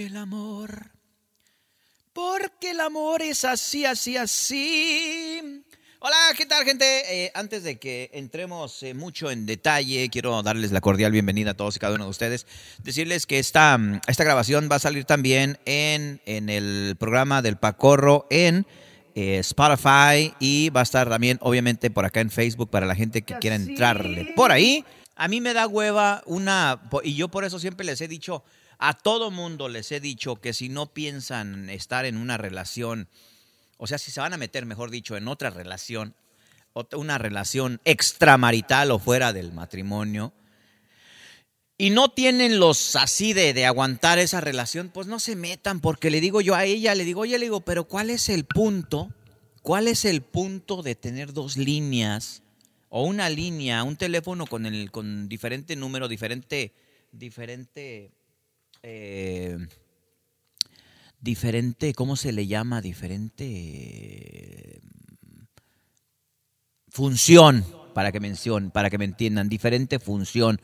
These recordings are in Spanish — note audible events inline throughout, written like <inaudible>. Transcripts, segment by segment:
El amor. Porque el amor es así, así, así. Hola, ¿qué tal gente? Eh, antes de que entremos eh, mucho en detalle, quiero darles la cordial bienvenida a todos y cada uno de ustedes. Decirles que esta, mm, esta grabación va a salir también en, en el programa del Pacorro en eh, Spotify y va a estar también obviamente por acá en Facebook para la gente que quiera entrarle por ahí. A mí me da hueva una, y yo por eso siempre les he dicho, a todo mundo les he dicho que si no piensan estar en una relación, o sea, si se van a meter, mejor dicho, en otra relación, una relación extramarital o fuera del matrimonio, y no tienen los así de, de, aguantar esa relación, pues no se metan, porque le digo yo a ella, le digo, oye, le digo, pero ¿cuál es el punto? ¿Cuál es el punto de tener dos líneas o una línea, un teléfono con el con diferente número, diferente, diferente eh, diferente, ¿cómo se le llama? Diferente función, para que para que me entiendan, diferente función.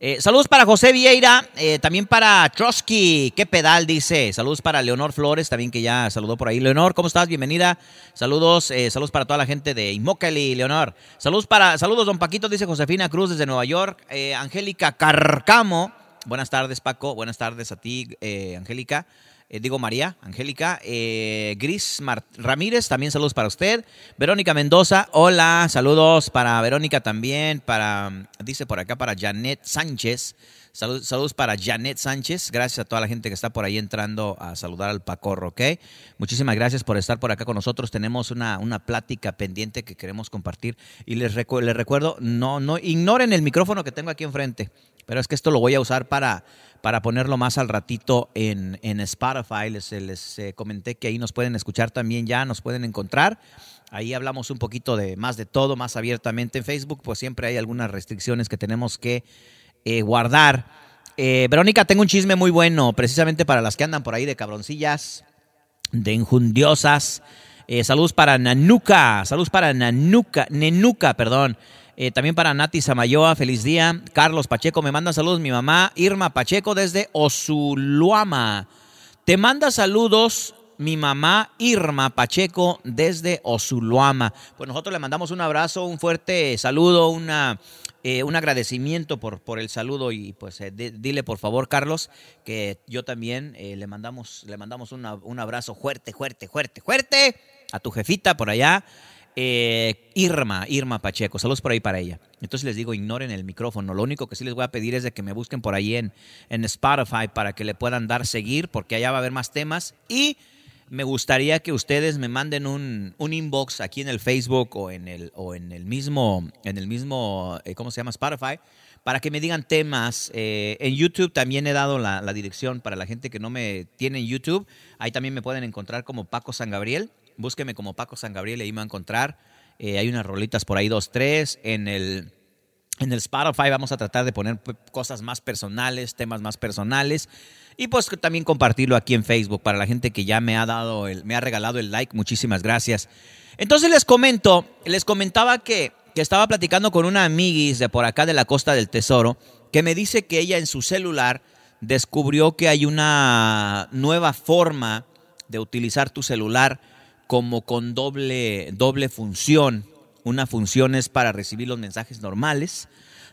Eh, saludos para José Vieira, eh, también para Trotsky, qué pedal dice. Saludos para Leonor Flores, también que ya saludó por ahí. Leonor, ¿cómo estás? Bienvenida. Saludos, saludos para toda la gente de Imócali, Leonor. Saludos para, saludos, don Paquito, dice Josefina Cruz desde Nueva York. Angélica Carcamo, Buenas tardes, Paco. Buenas tardes a ti, eh, Angélica. Eh, digo María, Angélica. Eh, Gris Ramírez, también saludos para usted. Verónica Mendoza, hola. Saludos para Verónica también. Para, dice por acá, para Janet Sánchez. saludos para Janet Sánchez. Gracias a toda la gente que está por ahí entrando a saludar al Pacorro, ¿ok? Muchísimas gracias por estar por acá con nosotros. Tenemos una, una plática pendiente que queremos compartir. Y les, les recuerdo, no, no ignoren el micrófono que tengo aquí enfrente. Pero es que esto lo voy a usar para, para ponerlo más al ratito en, en Spotify. Les, les eh, comenté que ahí nos pueden escuchar también ya, nos pueden encontrar. Ahí hablamos un poquito de más de todo, más abiertamente. En Facebook, pues siempre hay algunas restricciones que tenemos que eh, guardar. Eh, Verónica, tengo un chisme muy bueno, precisamente para las que andan por ahí de cabroncillas, de injundiosas. saludos para Nanuca, saludos para Nanuca, Nenuca, perdón. Eh, también para Nati Samayoa, feliz día. Carlos Pacheco me manda saludos. Mi mamá Irma Pacheco desde Osuluama. Te manda saludos mi mamá Irma Pacheco desde Osuluama. Pues nosotros le mandamos un abrazo, un fuerte saludo, una, eh, un agradecimiento por, por el saludo y pues eh, dile por favor Carlos que yo también le mandamos, le mandamos un abrazo fuerte, fuerte, fuerte, fuerte a tu jefita por allá. Eh, Irma, Irma Pacheco, saludos por ahí para ella. Entonces les digo, ignoren el micrófono. Lo único que sí les voy a pedir es de que me busquen por ahí en, en Spotify para que le puedan dar seguir, porque allá va a haber más temas. Y me gustaría que ustedes me manden un, un inbox aquí en el Facebook o en el, o en el mismo, en el mismo, eh, ¿cómo se llama? Spotify, para que me digan temas. Eh, en YouTube también he dado la, la dirección para la gente que no me tiene en YouTube. Ahí también me pueden encontrar como Paco San Gabriel búsqueme como Paco San Gabriel y ahí me va a encontrar. Eh, hay unas rolitas por ahí, dos, tres. En el, en el Spotify vamos a tratar de poner cosas más personales, temas más personales. Y pues también compartirlo aquí en Facebook para la gente que ya me ha dado, el, me ha regalado el like. Muchísimas gracias. Entonces les comento, les comentaba que, que estaba platicando con una amiguis de por acá de la Costa del Tesoro que me dice que ella en su celular descubrió que hay una nueva forma de utilizar tu celular como con doble, doble función. Una función es para recibir los mensajes normales,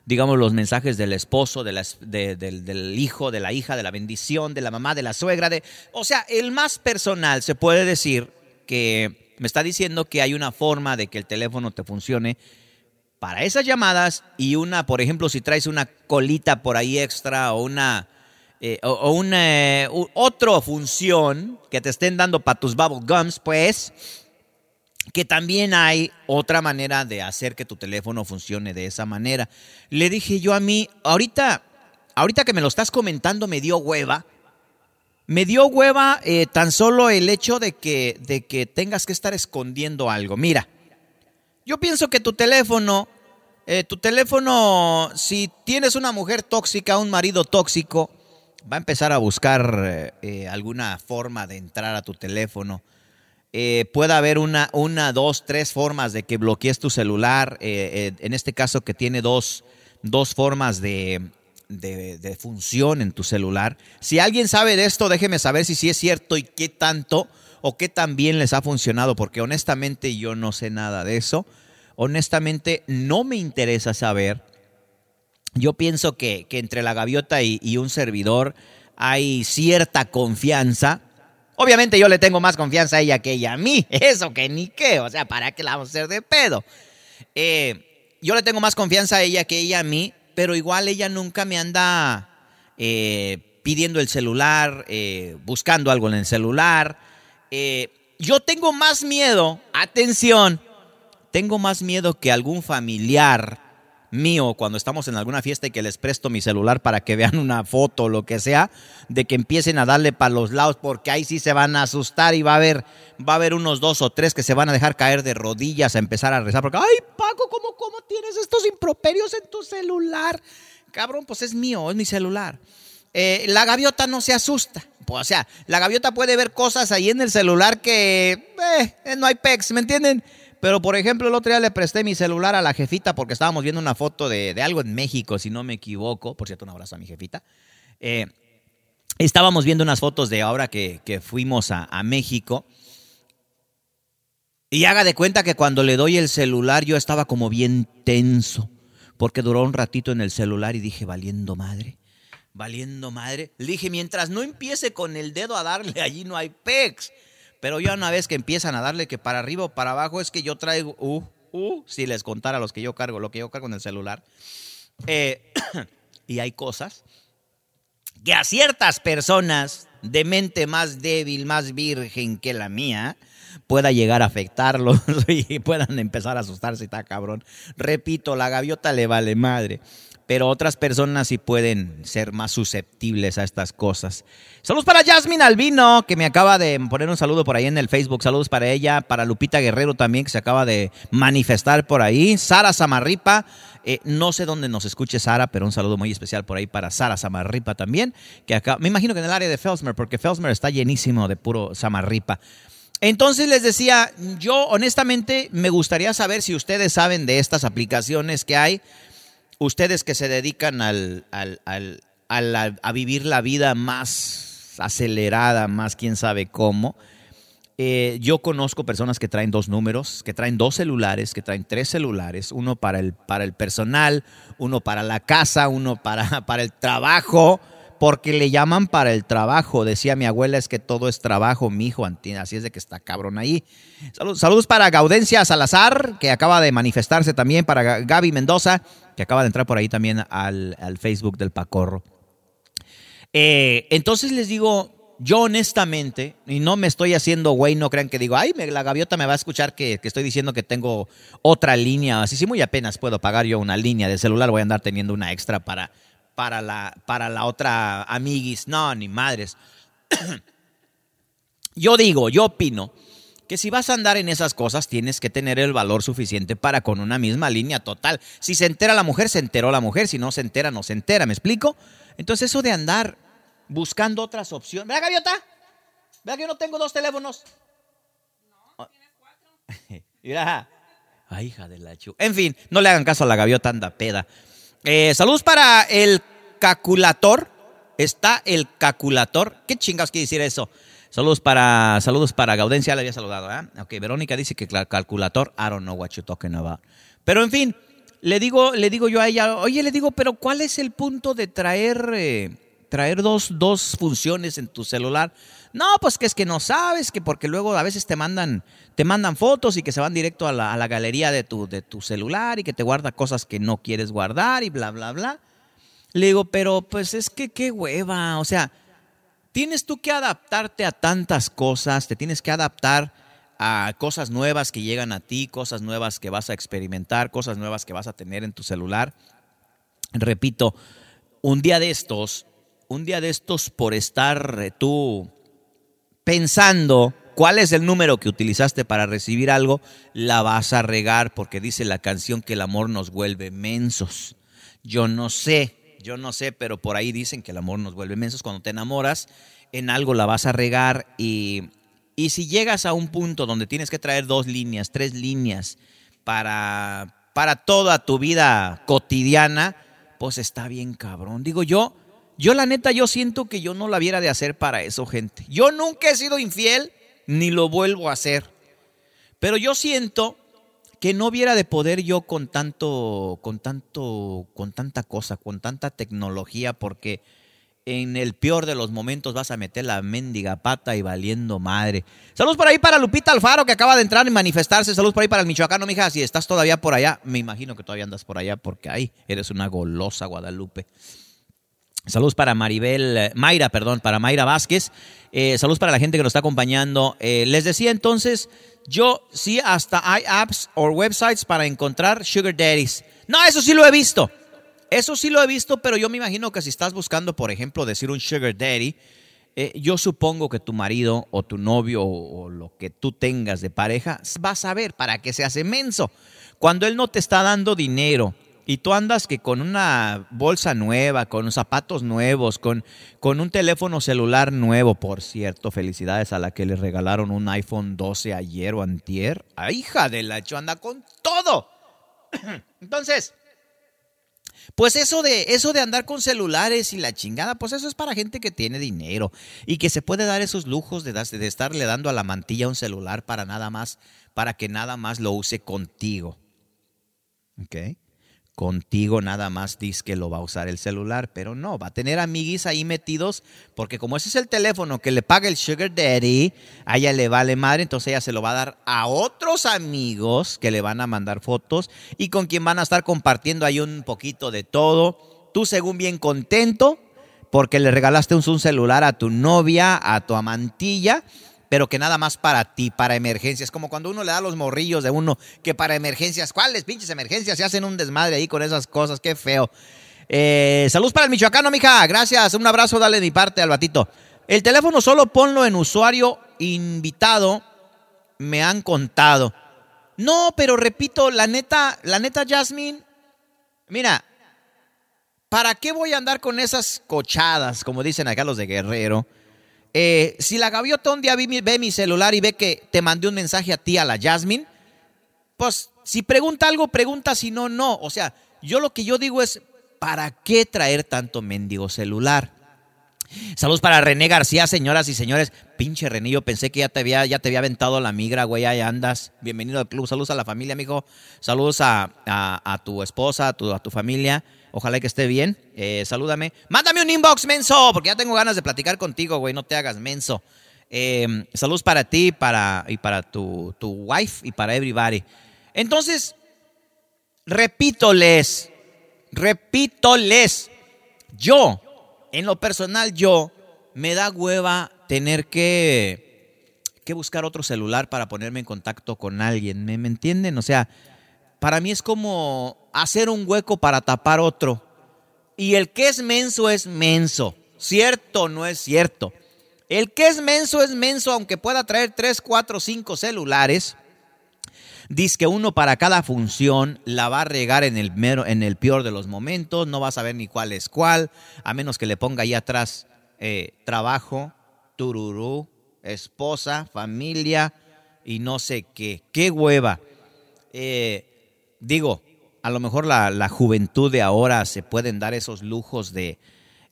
digamos los mensajes del esposo, de del, del, hijo, de la hija, de la bendición, de la mamá, de la suegra, de, o sea, el más personal se puede decir que me está diciendo que hay una forma de que el teléfono te funcione para esas llamadas y una, por ejemplo, si traes una colita por ahí extra o una eh, o, una eh, otra función que te estén dando para tus bubble gums, pues que también hay otra manera de hacer que tu teléfono funcione de esa manera. Le dije yo a mí, ahorita, ahorita que me lo estás comentando, me dio hueva. Me dio hueva eh, tan solo el hecho de que, de que tengas que estar escondiendo algo. Mira, yo pienso que tu teléfono, tu teléfono, si tienes una mujer tóxica, un marido tóxico, va a empezar a buscar eh, eh, alguna forma de entrar a tu teléfono. Eh, puede haber una, una, dos, tres formas de que bloquees tu celular. en este caso que tiene dos, dos formas de, de, función en tu celular. Si alguien sabe de esto, déjeme saber si sí es cierto y qué tanto o qué tan bien les ha funcionado, porque honestamente yo no sé nada de eso. Honestamente no me interesa saber. Yo pienso que, entre la gaviota y, un servidor hay cierta confianza. Obviamente yo le tengo más confianza a ella que ella a mí. <laughs> Eso que ni qué. O sea, ¿para qué la vamos a hacer de pedo? Eh, yo le tengo más confianza a ella que ella a mí pero igual ella nunca me anda eh, pidiendo el celular, eh, buscando algo en el celular. Yo tengo más miedo, atención, tengo más miedo que algún familiar mío cuando estamos en alguna fiesta y que les presto mi celular para que vean una foto o lo que sea, de que empiecen a darle para los lados porque ahí sí se van a asustar y va a haber va a haber unos dos o tres que se van a dejar caer de rodillas a empezar a rezar porque ay, Paco, ¿cómo cómo tienes estos improperios en tu celular? Cabrón, pues es mío, es mi celular. Eh, la gaviota no se asusta. Pues, o sea, la gaviota puede ver cosas ahí en el celular que eh, no hay pex, ¿me entienden? Pero, por ejemplo, el otro día le presté mi celular a la jefita porque estábamos viendo una foto de, algo en México, si no me equivoco. Por cierto, un abrazo a mi jefita. Eh, estábamos viendo unas fotos de ahora que, fuimos a, a, México. Y haga de cuenta que cuando le doy el celular yo estaba como bien tenso. Porque duró un ratito en el celular y dije, valiendo madre. Valiendo madre. Le dije, mientras no empiece con el dedo a darle, allí no hay pex. Pero ya una vez que empiezan a darle que para arriba o para abajo, es que yo traigo, uh, uh, si les contara los que yo cargo, lo que yo cargo en el celular. Eh, <coughs> y hay cosas que a ciertas personas de mente más débil, más virgen que la mía, pueda llegar a afectarlos <laughs> y puedan empezar a asustarse, está cabrón. Repito, la gaviota le vale madre pero otras personas sí pueden ser más susceptibles a estas cosas. Saludos para Jasmine Albino, que me acaba de poner un saludo por ahí en el Facebook. Saludos para ella, para Lupita Guerrero también, que se acaba de manifestar por ahí. Sara Samarripa, eh, no sé dónde nos escuche Sara, pero un saludo muy especial por ahí para Sara Samarripa también, que acá, me imagino que en el área de Felsmer, porque Felsmer está llenísimo de puro Samarripa. Entonces les decía, yo honestamente me gustaría saber si ustedes saben de estas aplicaciones que hay ustedes que se dedican al, a vivir la vida más acelerada, más quién sabe cómo, eh, yo conozco personas que traen dos números, que traen dos celulares, que traen tres celulares, uno para el, para el personal, uno para la casa, uno para, <laughs> para el trabajo, porque le llaman para el trabajo. Decía mi abuela, es que todo es trabajo, mi hijo, así es de que está cabrón ahí. saludos para Gaudencia Salazar, que acaba de manifestarse también, para Gaby Mendoza, que acaba de entrar por ahí también al, Facebook del Pacorro. Eh, entonces les digo, yo honestamente, y no me estoy haciendo güey, no crean que digo, ay, la gaviota me va a escuchar que, estoy diciendo que tengo otra línea, así sí muy apenas puedo pagar yo una línea de celular, voy a andar teniendo una extra para para la, para la otra amiguis. No, ni madres. <clears throat> yo digo, yo opino que si vas a andar en esas cosas tienes que tener el valor suficiente para con una misma línea total. Si se entera la mujer, se enteró la mujer. Si no se entera, no se entera. ¿Me explico? Entonces eso de andar buscando otras opciones. ¿Verdad, Gaviota? ¿Verdad que yo no tengo dos teléfonos? No, tienes cuatro. <laughs> Mira. Ay, hija de la chu. En fin, no le hagan caso a la gaviota, anda peda. Eh, saludos para el calculator. Está el calculator. ¿Qué chingados quiere decir eso? Saludos para, saludos para Gaudencia, le había saludado, ¿eh? Ok, Verónica dice que calculator, I don't know what you're talking about. Pero en fin, le digo, le digo yo a ella, oye, le digo, pero ¿cuál es el punto de traer, eh, traer dos, dos funciones en tu celular? No, pues que es que no sabes, que porque luego a veces te mandan, te mandan fotos y que se van directo a la, galería de tu, de tu celular y que te guarda cosas que no quieres guardar y bla, bla, bla. Le digo, pero pues es que qué hueva, o sea, tienes tú que adaptarte a tantas cosas, te tienes que adaptar a cosas nuevas que llegan a ti, cosas nuevas que vas a experimentar, cosas nuevas que vas a tener en tu celular. Repito, un día de estos, un día de estos por estar eh, tú pensando cuál es el número que utilizaste para recibir algo, la vas a regar porque dice la canción que el amor nos vuelve mensos. Yo no sé, yo no sé, pero por ahí dicen que el amor nos vuelve mensos. Cuando te enamoras, en algo la vas a regar y, y si llegas a un punto donde tienes que traer dos líneas, tres líneas para, para toda tu vida cotidiana, pues está bien cabrón. Digo yo, yo la neta, yo siento que yo no la viera de hacer para eso, gente. Yo nunca he sido infiel, ni lo vuelvo a hacer. Pero yo siento que no viera de poder yo con tanto, con tanto, con tanta cosa, con tanta tecnología, porque en el peor de los momentos vas a meter la mendiga pata y valiendo madre. Saludos por ahí para Lupita Alfaro que acaba de entrar y manifestarse. Saludos por ahí para el Michoacano, mija. Si estás todavía por allá, me imagino que todavía andas por allá porque ahí eres una golosa Guadalupe. Saludos para Maribel, eh, Mayra, perdón, para Mayra Vázquez. Eh, saludos para la gente que nos está acompañando. Eh, les decía entonces, yo sí, hasta hay apps o websites para encontrar sugar daddies. No, eso sí lo he visto. Eso sí lo he visto, pero yo me imagino que si estás buscando, por ejemplo, decir un sugar daddy, yo supongo que tu marido o tu novio o, o, lo que tú tengas de pareja va a saber para qué se hace menso. Cuando él no te está dando dinero y tú andas que con una bolsa nueva, con zapatos nuevos, con, con un teléfono celular nuevo, por cierto, felicidades a la que le regalaron un iPhone 12 ayer o antier. ¡Ay, ah, hija de la hecho anda con todo! <clears throat> Entonces, pues eso de, eso de andar con celulares y la chingada, pues eso es para gente que tiene dinero y que se puede dar esos lujos de, de estarle dando a la mantilla un celular para nada más, para que nada más lo use contigo. ¿Ok? Contigo nada más dice que lo va a usar el celular, pero no, va a tener amiguis ahí metidos, porque como ese es el teléfono que le paga el sugar daddy, a ella le vale madre, entonces ella se lo va a dar a otros amigos que le van a mandar fotos y con quien van a estar compartiendo ahí un poquito de todo. Tú según bien contento, porque le regalaste un celular a tu novia, a tu amantilla, pero que nada más para ti, para emergencias. Como cuando uno le da los morrillos de uno que para emergencias, ¿cuáles pinches emergencias? Se hacen un desmadre ahí con esas cosas, qué feo. Eh, saludos para el michoacano, mija. Gracias. Un abrazo, dale de mi parte al batito. El teléfono solo ponlo en usuario invitado, me han contado. No, pero repito, la neta, la neta, Jasmine, mira, ¿para qué voy a andar con esas cochadas, como dicen acá los de Guerrero? Eh, si la gaviota un día ve mi celular y ve que te mandé un mensaje a ti, a la Jasmine, pues si pregunta algo, pregunta, si no, no. O sea, yo lo que yo digo es, ¿para qué traer tanto mendigo celular? Saludos para René García, señoras y señores. Pinche René, yo pensé que ya te había, ya te había aventado la migra, güey, ahí andas. Bienvenido al club. Saludos a la familia, amigo. Saludos a, tu esposa, a tu, a tu familia. Ojalá que esté bien. Eh, salúdame. Mándame un inbox, menso, porque ya tengo ganas de platicar contigo, güey. No te hagas menso. Eh, saludos para ti para, y para tu, tu wife y para everybody. Entonces, repítoles, repítoles. Yo, en lo personal, yo, me da hueva tener que, que buscar otro celular para ponerme en contacto con alguien. ¿Me, me entienden? O sea, para mí es como hacer un hueco para tapar otro. Y el que es menso es menso. ¿Cierto no es cierto? El que es menso es menso, aunque pueda traer 3, 4, 5 celulares. Dice que uno para cada función la va a regar en el, mero, en el peor de los momentos, no va a saber ni cuál es cuál, a menos que le ponga ahí atrás eh, trabajo, tururú, esposa, familia y no sé qué. ¡Qué hueva! Eh, digo, a lo mejor la, juventud de ahora se pueden dar esos lujos de,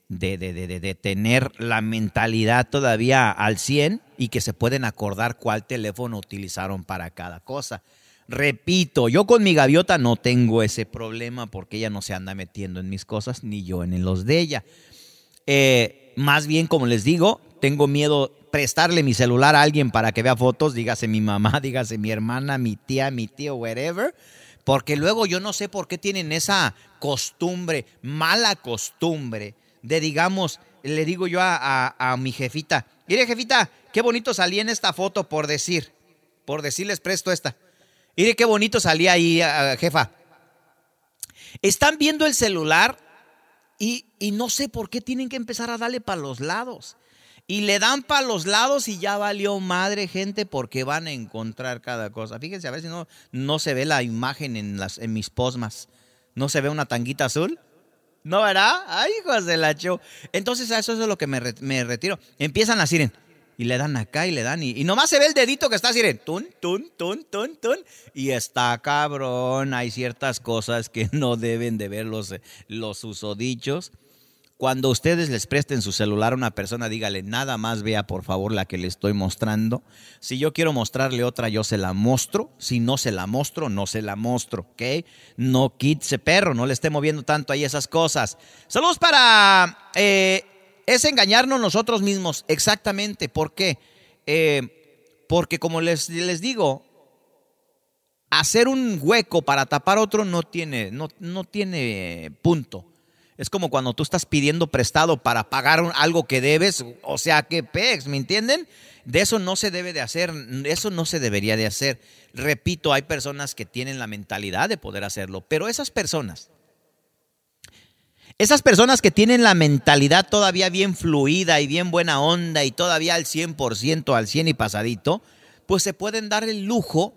de, de, tener la mentalidad todavía al 100 y que se pueden acordar cuál teléfono utilizaron para cada cosa. Repito, yo con mi gaviota no tengo ese problema porque ella no se anda metiendo en mis cosas ni yo en los de ella. Eh, más bien, como les digo, tengo miedo prestarle mi celular a alguien para que vea fotos, dígase mi mamá, <laughs> dígase mi hermana, mi tía, mi tío, whatever porque luego yo no sé por qué tienen esa costumbre, mala costumbre, de digamos, le digo yo a, mi jefita, mire jefita, qué bonito salí en esta foto por decir, por decirles presto esta. Mire qué bonito salía ahí, jefa. Están viendo el celular y, y no sé por qué tienen que empezar a darle para los lados y le dan para los lados y ya valió madre gente porque van a encontrar cada cosa. Fíjense a ver si no, no se ve la imagen en, las, en mis posmas. ¿No se ve una tanguita azul? ¿No, verdad? Ay, hijos de la show. Entonces a eso es lo que me, retiro. Empiezan a decir, Y le dan acá y le dan. Y, nomás se ve el dedito que está así, tun, tun, tun, tun, tun. Y está cabrón. Hay ciertas cosas que no deben de ver los, los usodichos. Cuando ustedes les presten su celular a una persona, dígale, nada más vea por favor la que le estoy mostrando. Si yo quiero mostrarle otra, yo se la muestro. Si no se la muestro, no se la muestro, ¿ok? No quitse perro, no le esté moviendo tanto ahí esas cosas. Saludos para... Eh, es engañarnos nosotros mismos, exactamente. ¿Por qué? Eh, porque como les, les digo, hacer un hueco para tapar otro no tiene, no, no tiene punto. Es como cuando tú estás pidiendo prestado para pagar algo que debes, o sea, que pex, ¿me entienden? De eso no se debe de hacer, eso no se debería de hacer. Repito, hay personas que tienen la mentalidad de poder hacerlo, pero esas personas, esas personas que tienen la mentalidad todavía bien fluida y bien buena onda y todavía al 100%, al 100 y pasadito, pues se pueden dar el lujo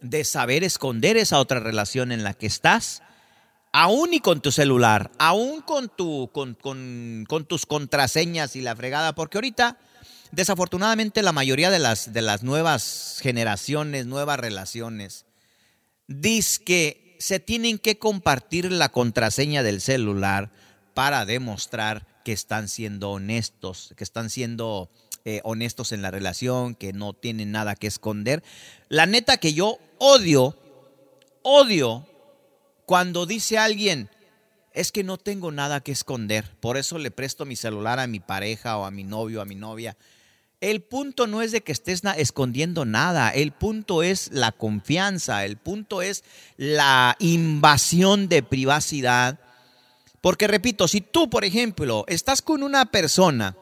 de saber esconder esa otra relación en la que estás aún y con tu celular, aún con, tu, con, con, tus contraseñas y la fregada, porque ahorita, desafortunadamente, la mayoría de las, de las nuevas generaciones, nuevas relaciones, dice que se tienen que compartir la contraseña del celular para demostrar que están siendo honestos, que están siendo eh, honestos en la relación, que no tienen nada que esconder. La neta que yo odio, odio cuando dice alguien, es que no tengo nada que esconder, por eso le presto mi celular a mi pareja o a mi novio a mi novia. El punto no es de que estés escondiendo nada, el punto es la confianza, el punto es la invasión de privacidad. Porque repito, si tú, por ejemplo, estás con una persona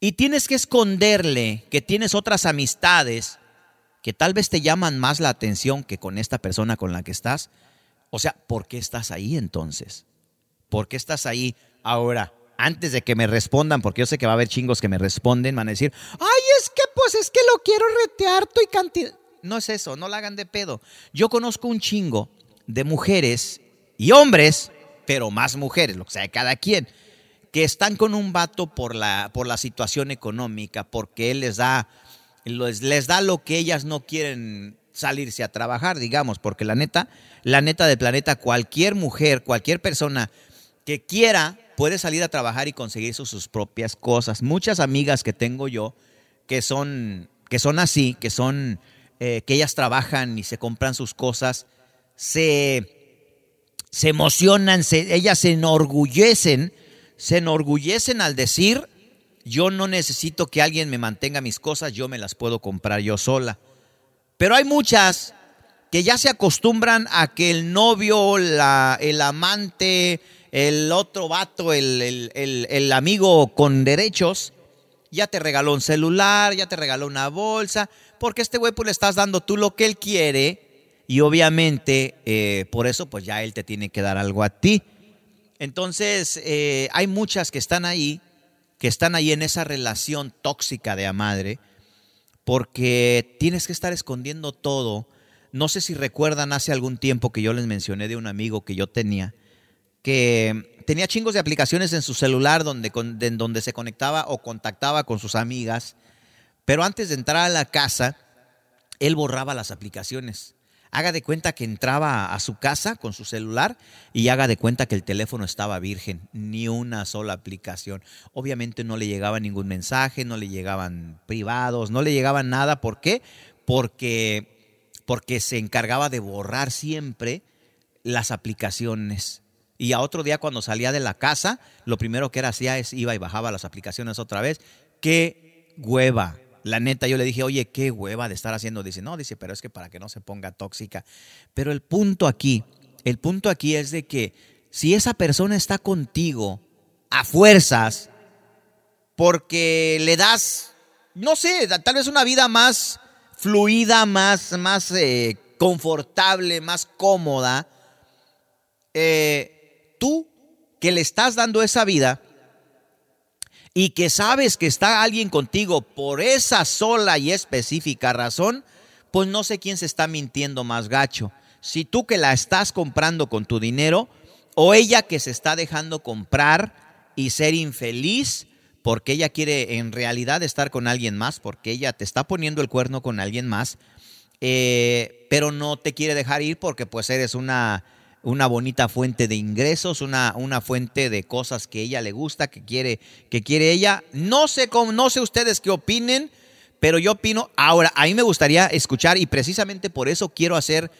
y tienes que esconderle que tienes otras amistades que tal vez te llaman más la atención que con esta persona con la que estás, o sea, ¿por qué estás ahí entonces? ¿Por qué estás ahí ahora? Antes de que me respondan, porque yo sé que va a haber chingos que me responden, van a decir, ay, es que pues es que lo quiero retear y cantidad. No es eso, no la hagan de pedo. Yo conozco un chingo de mujeres y hombres, pero más mujeres, lo que sea, cada quien, que están con un vato por la, por la situación económica, porque él les da, les, les da lo que ellas no quieren salirse a trabajar, digamos, porque la neta, la neta del planeta, cualquier mujer, cualquier persona que quiera puede salir a trabajar y conseguir sus, propias cosas. Muchas amigas que tengo yo que son, que son así, que son, eh, que ellas trabajan y se compran sus cosas, se, se emocionan, se, ellas se enorgullecen, se enorgullecen al decir, yo no necesito que alguien me mantenga mis cosas, yo me las puedo comprar yo sola. Pero hay muchas que ya se acostumbran a que el novio, la, el amante, el otro vato, el, el, amigo con derechos, ya te regaló un celular, ya te regaló una bolsa, porque este güey pues le estás dando tú lo que él quiere y obviamente eh, por eso pues ya él te tiene que dar algo a ti. Entonces eh, hay muchas que están ahí, que están ahí en esa relación tóxica de a madre, porque tienes que estar escondiendo todo. No sé si recuerdan hace algún tiempo que yo les mencioné de un amigo que yo tenía, que tenía chingos de aplicaciones en su celular donde, donde se conectaba o contactaba con sus amigas, pero antes de entrar a la casa, él borraba las aplicaciones haga de cuenta que entraba a su casa con su celular y haga de cuenta que el teléfono estaba virgen, ni una sola aplicación. Obviamente no le llegaba ningún mensaje, no le llegaban privados, no le llegaban nada. ¿Por qué? Porque, porque se encargaba de borrar siempre las aplicaciones. Y a otro día cuando salía de la casa, lo primero que era hacía es iba y bajaba las aplicaciones otra vez. ¡Qué hueva! La neta, yo le dije, oye, qué hueva de estar haciendo. Dice, no, dice, pero es que para que no se ponga tóxica. Pero el punto aquí, el punto aquí es de que si esa persona está contigo a fuerzas, porque le das, no sé, tal vez una vida más fluida, más, más eh, confortable, más cómoda, eh, tú que le estás dando esa vida, y que sabes que está alguien contigo por esa sola y específica razón, pues no sé quién se está mintiendo más gacho. Si tú que la estás comprando con tu dinero o ella que se está dejando comprar y ser infeliz porque ella quiere en realidad estar con alguien más, porque ella te está poniendo el cuerno con alguien más, eh, pero no te quiere dejar ir porque pues eres una, una bonita fuente de ingresos, una, una fuente de cosas que ella le gusta, que quiere, que quiere ella. No sé cómo, no sé ustedes qué opinen, pero yo opino, ahora, a mí me gustaría escuchar y precisamente por eso quiero hacer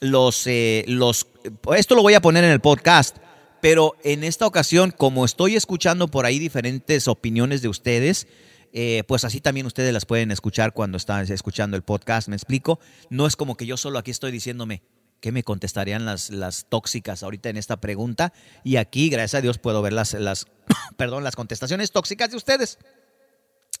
los, eh, los, esto lo voy a poner en el podcast, pero en esta ocasión, como estoy escuchando por ahí diferentes opiniones de ustedes, eh, pues así también ustedes las pueden escuchar cuando están escuchando el podcast, me explico. No es como que yo solo aquí estoy diciéndome, ¿qué me contestarían las, las tóxicas ahorita en esta pregunta? Y aquí, gracias a Dios, puedo ver las, las, <coughs> perdón, las contestaciones tóxicas de ustedes.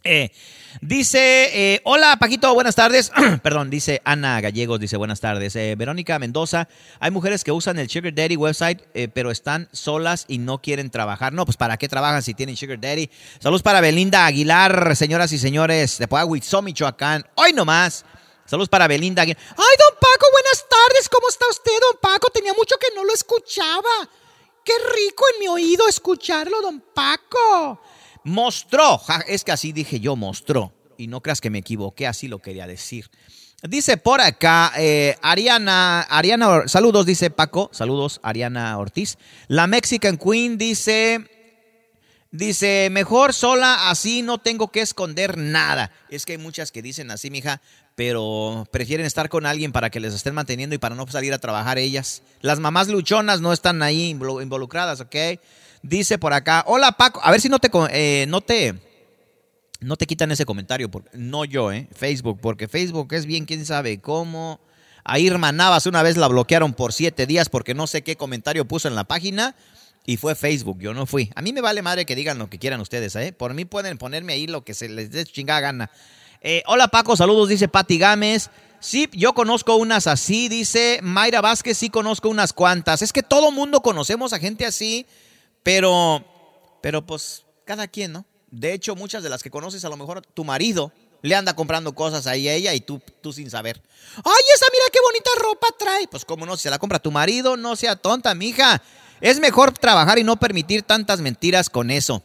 Eh, dice, eh, hola Paquito, buenas tardes. <coughs> Perdón, dice Ana Gallegos, dice buenas tardes. Eh, Verónica Mendoza, hay mujeres que usan el Sugar Daddy website, pero están solas y no quieren trabajar. No, pues ¿para qué trabajan si tienen Sugar Daddy? Saludos para Belinda Aguilar, señoras y señores, de Puahuitzo, Michoacán. Hoy nomás. Saludos para Belinda Aguilar. Ay, don Paco, buenas tardes. ¿Cómo está usted, don Paco? Tenía mucho que no lo escuchaba. Qué rico en mi oído escucharlo, don Paco. Mostró, es que así dije yo, mostró. Y no creas que me equivoqué, así lo quería decir. Dice por acá, eh, Ariana, Ariana, saludos, dice Paco, saludos, Ariana Ortiz. La Mexican Queen dice, dice, mejor sola, así no tengo que esconder nada. Es que hay muchas que dicen así, mija, pero prefieren estar con alguien para que les estén manteniendo y para no salir a trabajar ellas. Las mamás luchonas no están ahí involucradas, ¿ok? Dice por acá, hola Paco, a ver si no te, eh, no te, no te quitan ese comentario, porque, no yo, eh, Facebook, porque Facebook es bien, quién sabe cómo. A Irma Navas una vez la bloquearon por siete días porque no sé qué comentario puso en la página y fue Facebook, yo no fui. A mí me vale madre que digan lo que quieran ustedes, ¿eh? Por mí pueden ponerme ahí lo que se les dé chingada gana. Eh, hola Paco, saludos, dice Patti Gámez. Sí, yo conozco unas así, dice Mayra Vázquez, sí conozco unas cuantas. Es que todo mundo conocemos a gente así pero, pero pues cada quien, ¿no? De hecho, muchas de las que conoces, a lo mejor tu marido le anda comprando cosas ahí a ella y tú, tú sin saber. ¡Ay, esa mira qué bonita ropa trae! Pues cómo no, si se la compra tu marido, no sea tonta, mija. Es mejor trabajar y no permitir tantas mentiras con eso.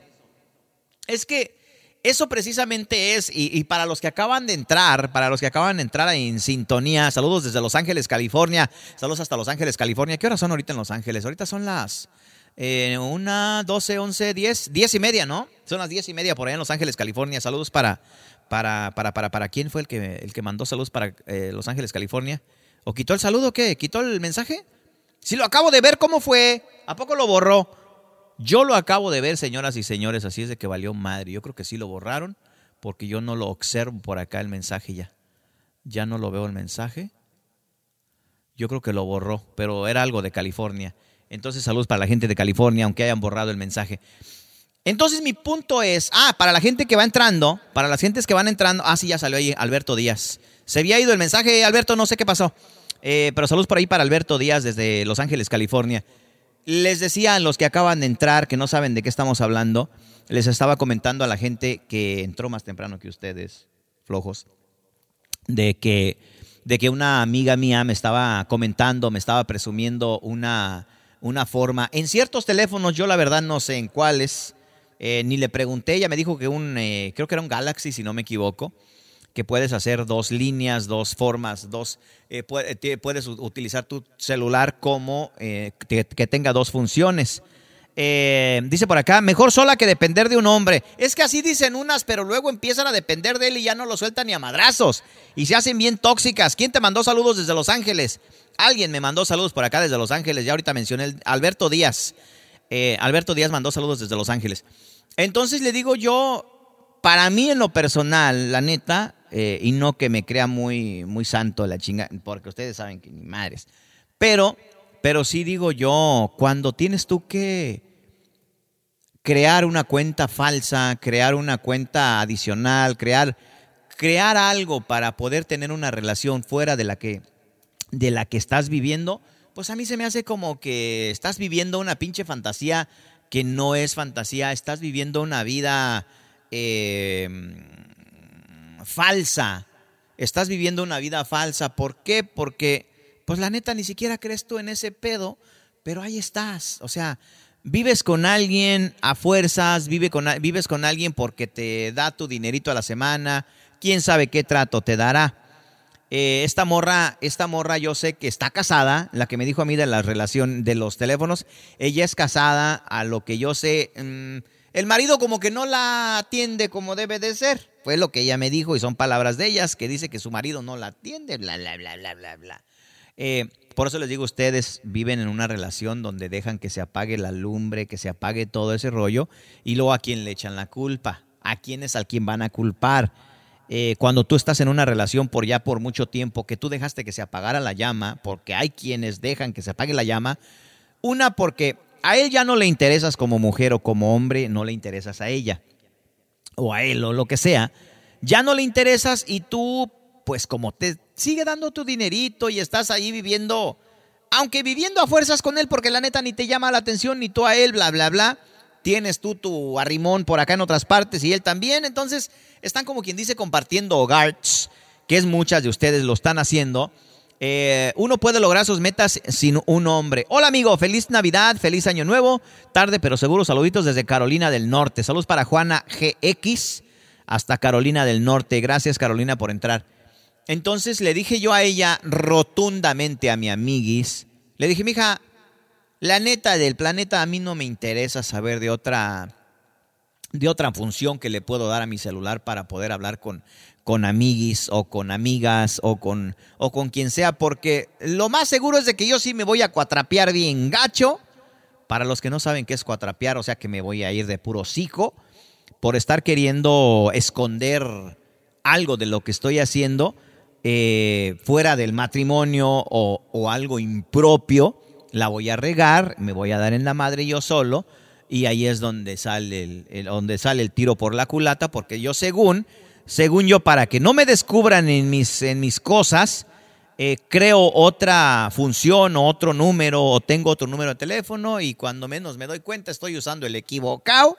Es que eso precisamente es, y, y, para los que acaban de entrar, para los que acaban de entrar en sintonía, saludos desde Los Ángeles, California, saludos hasta Los Ángeles, California. ¿Qué horas son ahorita en Los Ángeles? Ahorita son las eh, una, doce, once, diez, diez y media, ¿no? Son las diez y media por allá en Los Ángeles, California. Saludos para, para, para, para, para quién fue el que, el que mandó saludos para eh, Los Ángeles, California. ¿O quitó el saludo o qué? ¿Quitó el mensaje? Si lo acabo de ver, ¿cómo fue? ¿A poco lo borró? Yo lo acabo de ver, señoras y señores, así es de que valió madre. Yo creo que sí lo borraron porque yo no lo observo por acá el mensaje ya. Ya no lo veo el mensaje. Yo creo que lo borró, pero era algo de California. Entonces, saludos para la gente de California, aunque hayan borrado el mensaje. Entonces, mi punto es, ah, para la gente que va entrando, para las gentes que van entrando, ah, sí, ya salió ahí Alberto Díaz. Se había ido el mensaje, Alberto, no sé qué pasó. Eh, pero saludos por ahí para Alberto Díaz desde Los Ángeles, California. Les decía a los que acaban de entrar, que no saben de qué estamos hablando, les estaba comentando a la gente que entró más temprano que ustedes, flojos, de que, de que una amiga mía me estaba comentando, me estaba presumiendo una, una forma. En ciertos teléfonos, yo la verdad no sé en cuáles, eh, ni le pregunté, ella me dijo que un, eh, creo que era un Galaxy, si no me equivoco, que puedes hacer dos líneas, dos formas, dos, eh, puedes utilizar tu celular como que, que, tenga dos funciones. dice por acá, mejor sola que depender de un hombre. Es que así dicen unas, pero luego empiezan a depender de él y ya no lo sueltan ni a madrazos. Y se hacen bien tóxicas. ¿Quién te mandó saludos desde Los Ángeles? Alguien me mandó saludos por acá desde Los Ángeles. Ya ahorita mencioné Alberto Díaz. Eh, Alberto Díaz mandó saludos desde Los Ángeles. Entonces le digo yo, para mí en lo personal, la neta, eh, y no que me crea muy, muy santo la chinga, porque ustedes saben que ni madres. Pero, pero sí digo yo, cuando tienes tú que crear una cuenta falsa, crear una cuenta adicional, crear, crear algo para poder tener una relación fuera de la que de la que estás viviendo, pues a mí se me hace como que estás viviendo una pinche fantasía que no es fantasía, estás viviendo una vida em, falsa, estás viviendo una vida falsa. ¿Por qué? Porque, pues la neta, ni siquiera crees tú en ese pedo, pero ahí estás. O sea, vives con alguien a fuerzas, vive con, vives con alguien porque te da tu dinerito a la semana, quién sabe qué trato te dará. Eh, esta morra, esta morra yo sé que está casada, la que me dijo a mí de la relación de los teléfonos, ella es casada, a lo que yo sé, mm, el marido como que no la atiende como debe de ser, fue lo que ella me dijo y son palabras de ellas, que dice que su marido no la atiende, bla, bla, bla, bla, bla, bla. Eh, por eso les digo, ustedes viven en una relación donde dejan que se apague la lumbre, que se apague todo ese rollo, y luego a quién le echan la culpa, a quién es al quien van a culpar eh, cuando tú estás en una relación por ya por mucho tiempo, que tú dejaste que se apagara la llama, porque hay quienes dejan que se apague la llama, una porque a él ya no le interesas como mujer o como hombre, no le interesas a ella, o a él o lo que sea, ya no le interesas y tú, pues como te sigue dando tu dinerito y estás ahí viviendo, aunque viviendo a fuerzas con él, porque la neta ni te llama la atención, ni tú a él, bla, bla, bla, tienes tú tu arrimón por acá en otras partes y él también, entonces están como quien dice compartiendo hogares, que es muchas de ustedes lo están haciendo. Eh, uno puede lograr sus metas sin un hombre. Hola amigo, feliz Navidad, feliz Año Nuevo, tarde pero seguro, saluditos desde Carolina del Norte. Saludos para Juana GX hasta Carolina del Norte. Gracias Carolina por entrar. Entonces le dije yo a ella rotundamente a mi amiguis, le dije, mija, la neta del planeta a mí no me interesa saber de otra de otra función que le puedo dar a mi celular para poder hablar con, con amiguis o con amigas o con, o con quien sea, porque lo más seguro es de que yo sí me voy a cuatrapear bien gacho. Para los que no saben qué es cuatrapear, o sea que me voy a ir de puro cico por estar queriendo esconder algo de lo que estoy haciendo eh, fuera del matrimonio o, o algo impropio la voy a regar, me voy a dar en la madre yo solo, y ahí es donde sale el, donde sale el tiro por la culata, porque yo según, según yo, para que no me descubran en mis, en mis cosas, eh, creo otra función o otro número o tengo otro número de teléfono y cuando menos me doy cuenta estoy usando el equivocado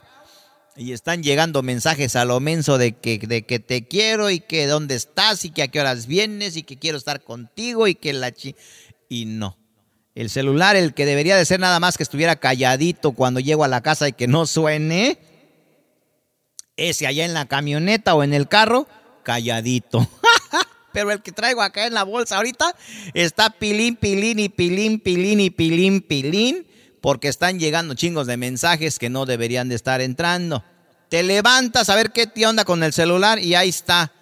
y están llegando mensajes a lo menso de que, de que te quiero y que dónde estás y que a qué horas vienes y que quiero estar contigo y que la chi... Y no, el celular, el que debería de ser nada más que estuviera calladito cuando llego a la casa y que no suene, ese allá en la camioneta o en el carro, calladito. <laughs> Pero el que traigo acá en la bolsa ahorita está pilín, pilín y pilín, pilín y pilín, pilín, porque están llegando chingos de mensajes que no deberían de estar entrando. Te levantas a ver qué te onda con el celular y ahí está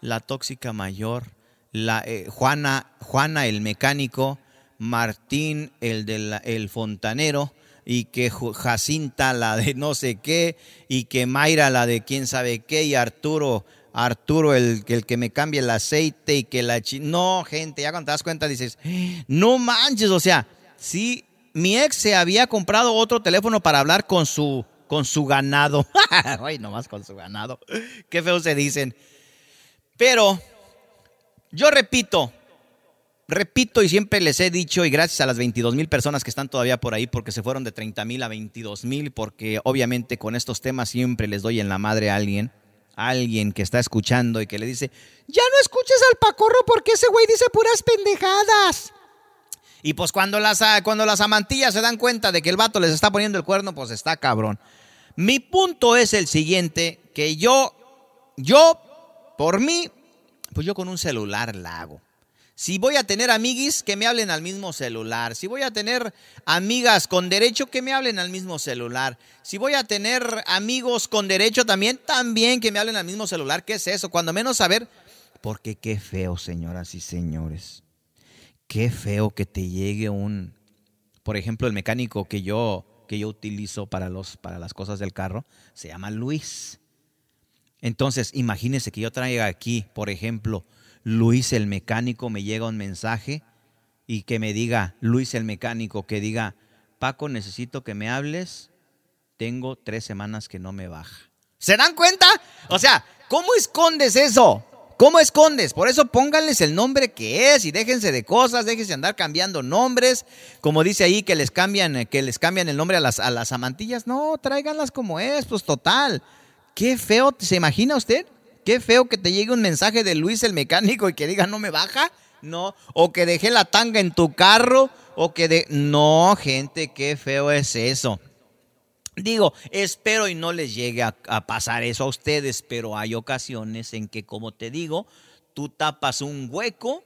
la tóxica mayor, la eh, Juana, Juana el mecánico, Martín, el del el fontanero, y que Jacinta la de no sé qué, y que Mayra la de quién sabe qué, y Arturo, Arturo el, el que me cambie el aceite y que la... no, gente, ya cuando te das cuenta dices, no manches, o sea, sí, mi ex se había comprado otro teléfono para hablar con su, con su ganado. <laughs> Ay, nomás con su ganado. Qué feo se dicen. Pero, yo repito, repito y siempre les he dicho, y gracias a las 22 mil personas que están todavía por ahí, porque se fueron de 30 mil a 22 mil, porque obviamente con estos temas siempre les doy en la madre a alguien, alguien que está escuchando y que le dice, ya no escuches al pacorro porque ese güey dice puras pendejadas. Y pues cuando las, cuando las amantillas se dan cuenta de que el vato les está poniendo el cuerno, pues está cabrón. Mi punto es el siguiente, que yo, yo, por mí, pues yo con un celular la hago. Si voy a tener amiguis, que me hablen al mismo celular. Si voy a tener amigas con derecho, que me hablen al mismo celular. Si voy a tener amigos con derecho también, también que me hablen al mismo celular. ¿Qué es eso? Cuando menos saber. Porque qué feo, señoras y señores. Qué feo que te llegue un, por ejemplo, el mecánico que yo que yo utilizo para los para las cosas del carro se llama Luis. Entonces, imagínese que yo traiga aquí, por ejemplo, Luis el mecánico me llega un mensaje y que me diga, Luis el mecánico, que diga, Paco, necesito que me hables, tengo tres semanas que no me baja. ¿Se dan cuenta? O sea, ¿cómo escondes eso? ¿Cómo escondes? Por eso pónganles el nombre que es y déjense de cosas, déjense andar cambiando nombres, como dice ahí que les cambian, que les cambian el nombre a las, a las amantillas. No, tráiganlas como es, pues total. Qué feo, ¿se imagina usted? Qué feo que te llegue un mensaje de Luis el mecánico y que diga no me baja. No, o que dejé la tanga en tu carro, o que de... No, gente, qué feo es eso. Digo, espero y no les llegue a, a, pasar eso a ustedes, pero hay ocasiones en que, como te digo, tú tapas un hueco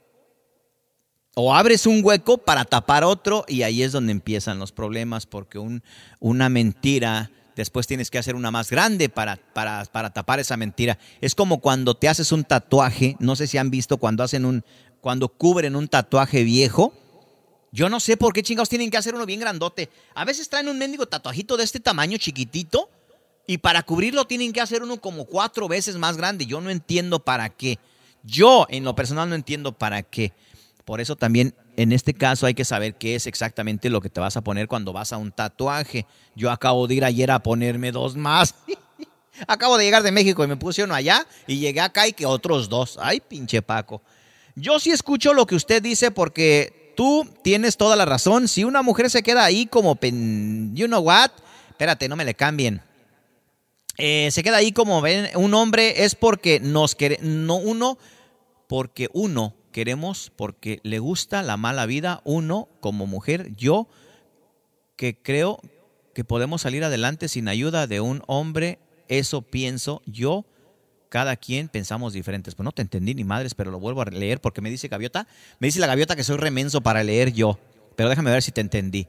o abres un hueco para tapar otro y ahí es donde empiezan los problemas porque un, una mentira después tienes que hacer una más grande para, para, para, tapar esa mentira. Es como cuando te haces un tatuaje, no sé si han visto cuando hacen un, cuando cubren un tatuaje viejo. Yo no sé por qué chingados tienen que hacer uno bien grandote. A veces traen un mendigo tatuajito de este tamaño chiquitito y para cubrirlo tienen que hacer uno como cuatro veces más grande. Yo no entiendo para qué. Yo en lo personal no entiendo para qué. Por eso también en este caso hay que saber qué es exactamente lo que te vas a poner cuando vas a un tatuaje. Yo acabo de ir ayer a ponerme dos más. <laughs> acabo de llegar de México y me puse uno allá y llegué acá y que otros dos. Ay, pinche Paco. Yo sí escucho lo que usted dice porque tú tienes toda la razón. Si una mujer se queda ahí como, pen, you know what, espérate, no me le cambien. Eh, se queda ahí como ven, un hombre es porque nos quiere, no uno, porque uno queremos porque le gusta la mala vida, uno como mujer, yo que creo que podemos salir adelante sin ayuda de un hombre, eso pienso yo. Cada quien pensamos diferentes. Pues no te entendí ni madres, pero lo vuelvo a leer porque me dice Gaviota. Me dice la Gaviota que soy remenso para leer yo. Pero déjame ver si te entendí.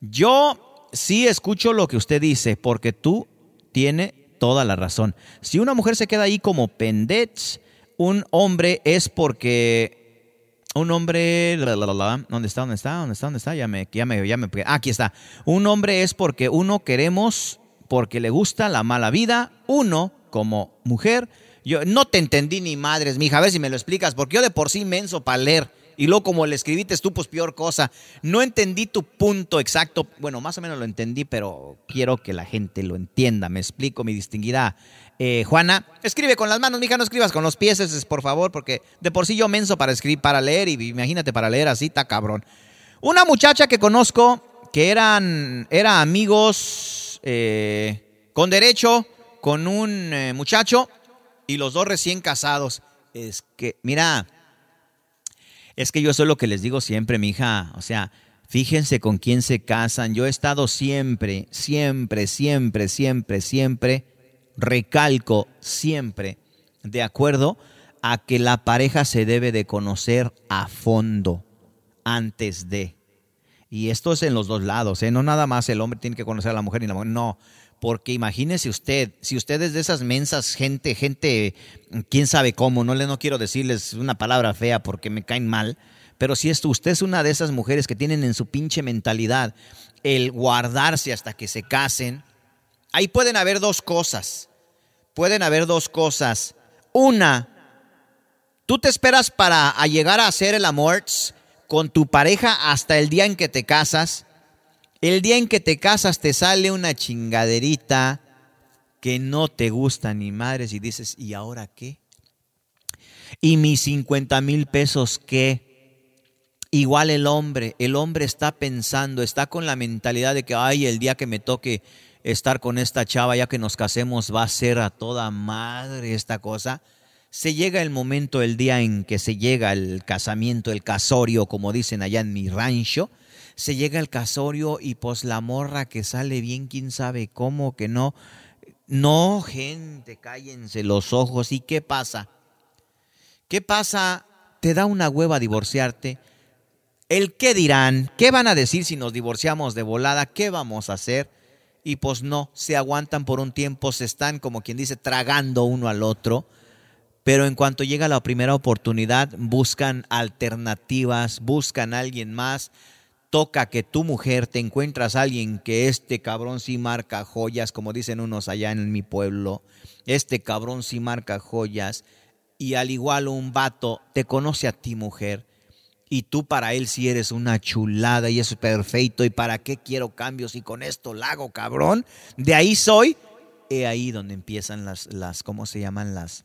Yo sí escucho lo que usted dice porque tú tiene toda la razón. Si una mujer se queda ahí como pendech, un hombre es porque un hombre, ¿dónde está? ¿Dónde está? ¿Dónde está? ¿Dónde está? Ya me, ya me, ya me, ah, aquí está. Un hombre es porque uno queremos, porque le gusta la mala vida. Uno, como mujer, yo no te entendí ni madres, mija, a ver si me lo explicas, porque yo de por sí menso para leer. Y luego como le escribiste tú, pues peor cosa. No entendí tu punto exacto. Bueno, más o menos lo entendí, pero quiero que la gente lo entienda. Me explico, mi distinguida eh, Juana, escribe con las manos, mija, no escribas con los pies, por favor, porque de por sí yo menso para escribir, para leer, y imagínate para leer así, está cabrón. Una muchacha que conozco, que eran, era amigos eh, con derecho, con un eh, muchacho, y los dos recién casados. Es que, mira, es que yo eso es lo que les digo siempre, mija, o sea, fíjense con quién se casan. Yo he estado siempre, siempre, siempre, siempre, siempre recalco siempre, de acuerdo a que la pareja se debe de conocer a fondo antes de. Y esto es en los dos lados, ¿eh? no nada más el hombre tiene que conocer a la mujer ni la mujer, no. Porque imagínese usted, si usted es de esas mensas, gente, gente, quién sabe cómo, no le no quiero decirles una palabra fea porque me caen mal, pero si esto, usted es una de esas mujeres que tienen en su pinche mentalidad el guardarse hasta que se casen, ahí pueden haber dos cosas. Pueden haber dos cosas. Una, tú te esperas para llegar a hacer el amor con tu pareja hasta el día en que te casas. El día en que te casas te sale una chingaderita que no te gusta ni madres y dices, ¿y ahora qué? ¿Y mis 50 mil pesos qué? Igual el hombre, el hombre está pensando, está con la mentalidad de que, ay, el día que me toque estar con esta chava ya que nos casemos va a ser a toda madre esta cosa. Se llega el momento, el día en que se llega el casamiento, el casorio, como dicen allá en mi rancho, se llega el casorio y pues la morra que sale bien, quién sabe cómo, que no. No, gente, cállense los ojos. ¿Y qué pasa? ¿Qué pasa? Te da una hueva divorciarte. El qué dirán, qué van a decir si nos divorciamos de volada, qué vamos a hacer y pues no, se aguantan por un tiempo, se están, como quien dice, tragando uno al otro, pero en cuanto llega la primera oportunidad, buscan alternativas, buscan a alguien más, toca que tu mujer te encuentras a alguien que este cabrón sí marca joyas, como dicen unos allá en mi pueblo, este cabrón sí marca joyas, y al igual un vato te conoce a ti mujer, y tú para él si eres una chulada y es perfecto y para qué quiero cambios y con esto la hago cabrón, de ahí soy, he ahí donde empiezan las, las, ¿cómo se llaman las?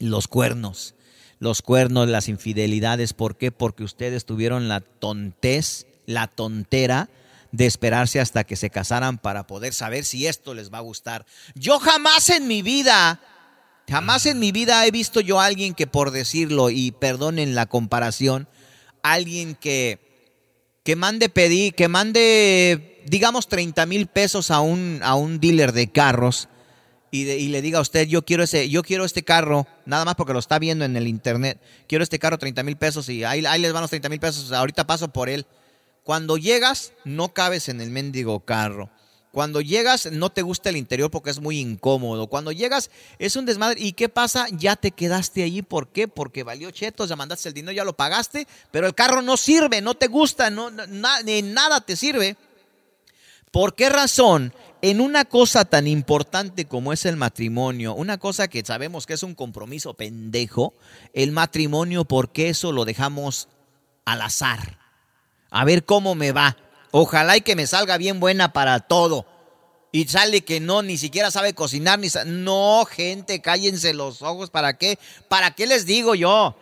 Los cuernos, los cuernos, las infidelidades, ¿por qué? Porque ustedes tuvieron la tontez, la tontera de esperarse hasta que se casaran para poder saber si esto les va a gustar. Yo jamás en mi vida Jamás en mi vida he visto yo a alguien que por decirlo, y perdonen la comparación, alguien que, que mande pedir, que mande digamos, 30 mil pesos a un, a un dealer de carros y, le diga a usted, yo quiero, ese, yo quiero este carro, nada más porque lo está viendo en el internet, quiero este carro 30 mil pesos y ahí, ahí les van los 30 mil pesos, ahorita paso por él. Cuando llegas, no cabes en el mendigo carro. Cuando llegas no te gusta el interior porque es muy incómodo. Cuando llegas es un desmadre. ¿Y qué pasa? Ya te quedaste allí. ¿Por qué? Porque valió chetos, ya mandaste el dinero, ya lo pagaste, pero el carro no sirve, no te gusta, no, nada te sirve. ¿Por qué razón? En una cosa tan importante como es el matrimonio, una cosa que sabemos que es un compromiso pendejo, el matrimonio, ¿por qué eso lo dejamos al azar? A ver cómo me va. Ojalá y que me salga bien buena para todo. Y sale que no, ni siquiera sabe cocinar, ni No, gente, cállense los ojos. ¿Para qué? ¿Para qué les digo yo?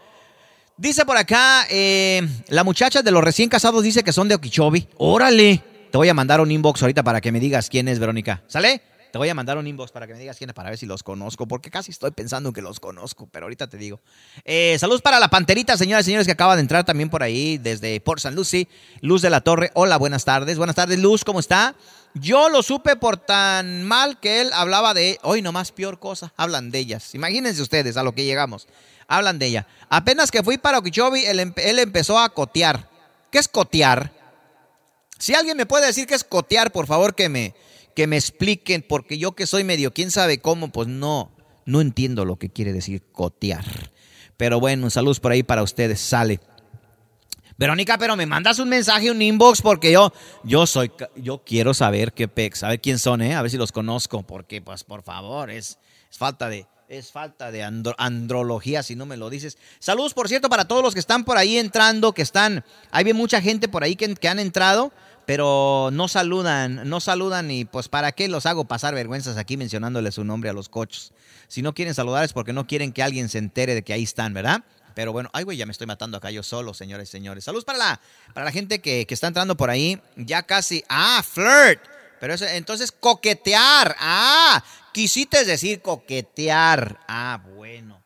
Dice por acá, eh, la muchacha de los recién casados dice que son de Okeechobee. Órale. Te voy a mandar un inbox ahorita para que me digas quién es Verónica. ¿Sale? Te voy a mandar un inbox para que me digas quién es para ver si los conozco, porque casi estoy pensando que los conozco, pero ahorita te digo. Eh, saludos para la panterita, señoras y señores, que acaba de entrar también por ahí desde Port San Lucie. Luz de la Torre. Hola, buenas tardes. Buenas tardes, Luz, ¿cómo está? Yo lo supe por tan mal que él hablaba de. Hoy nomás peor cosa. Hablan de ellas. Imagínense ustedes a lo que llegamos. Hablan de ella. Apenas que fui para Okeechobee, él, él empezó a cotear. ¿Qué es cotear? Si alguien me puede decir qué es cotear, por favor que me, que me expliquen, porque yo que soy medio, quién sabe cómo, pues no, no entiendo lo que quiere decir cotear. Pero bueno, un saludo por ahí para ustedes, sale. Verónica, pero me mandas un mensaje, un inbox, porque yo, yo soy, yo quiero saber qué pex, a ver quién son, ¿eh? a ver si los conozco, porque pues por favor, es, es falta de, es falta de andrología si no me lo dices. Saludos, por cierto, para todos los que están por ahí entrando, que están, hay mucha gente por ahí que, que han entrado pero no saludan, no saludan y pues para qué los hago pasar vergüenzas aquí mencionándole su nombre a los coches. Si no quieren saludar es porque no quieren que alguien se entere de que ahí están, ¿verdad? Pero bueno, ay güey, ya me estoy matando acá yo solo, señores, señores. Saludos para la, para la gente que, que está entrando por ahí. Ya casi, ah, flirt. Pero eso, entonces coquetear. Ah, quisiste decir coquetear. Ah, bueno.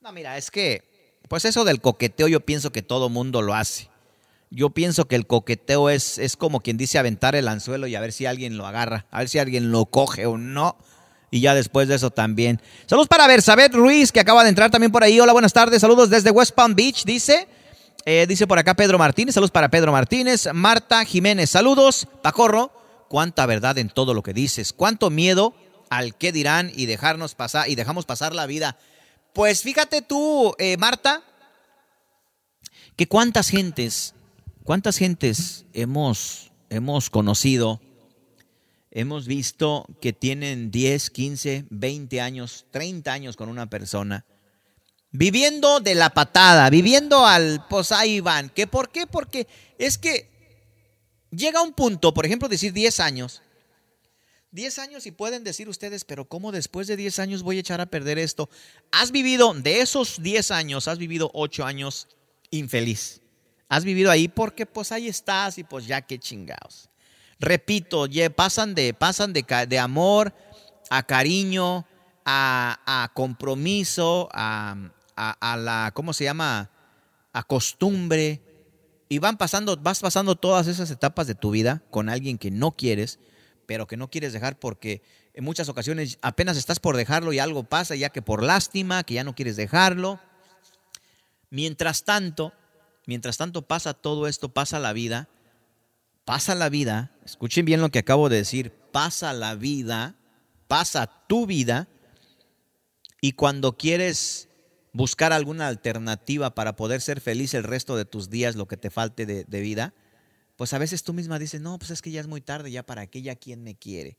No, mira, es que, pues eso del coqueteo yo pienso que todo mundo lo hace. Yo pienso que el coqueteo es, es como quien dice aventar el anzuelo y a ver si alguien lo agarra, a ver si alguien lo coge o no. Y ya después de eso también. Saludos para Bersabet Ruiz, que acaba de entrar también por ahí. Hola, buenas tardes. Saludos desde West Palm Beach, dice. Eh, dice por acá Pedro Martínez. Saludos para Pedro Martínez. Marta Jiménez. Saludos. Pacorro, cuánta verdad en todo lo que dices. Cuánto miedo al que dirán y dejarnos pasar y dejamos pasar la vida. Pues fíjate tú, eh, Marta, que cuántas gentes ¿Cuántas gentes hemos, hemos conocido, hemos visto que tienen 10, 15, 20 años, 30 años con una persona? Viviendo de la patada, viviendo al, pues ahí van. ¿Qué, ¿Por qué? Porque es que llega un punto, por ejemplo, decir 10 años. 10 años y pueden decir ustedes, pero ¿cómo después de 10 años voy a echar a perder esto? Has vivido, de esos 10 años, has vivido 8 años infeliz has vivido ahí porque pues ahí estás y pues ya qué chingados. Repito, pasan de, pasan de, amor a cariño, a, compromiso, a, a, la, ¿cómo se llama? A costumbre. Y van pasando, vas pasando todas esas etapas de tu vida con alguien que no quieres, pero que no quieres dejar porque en muchas ocasiones apenas estás por dejarlo y algo pasa, ya que por lástima, que ya no quieres dejarlo. Mientras tanto, Mientras tanto pasa todo esto, pasa la vida, pasa la vida, escuchen bien lo que acabo de decir, pasa la vida, pasa tu vida, y cuando quieres buscar alguna alternativa para poder ser feliz el resto de tus días, lo que te falte de, vida, pues a veces tú misma dices, no, pues es que ya es muy tarde, ya para qué, ya quién me quiere.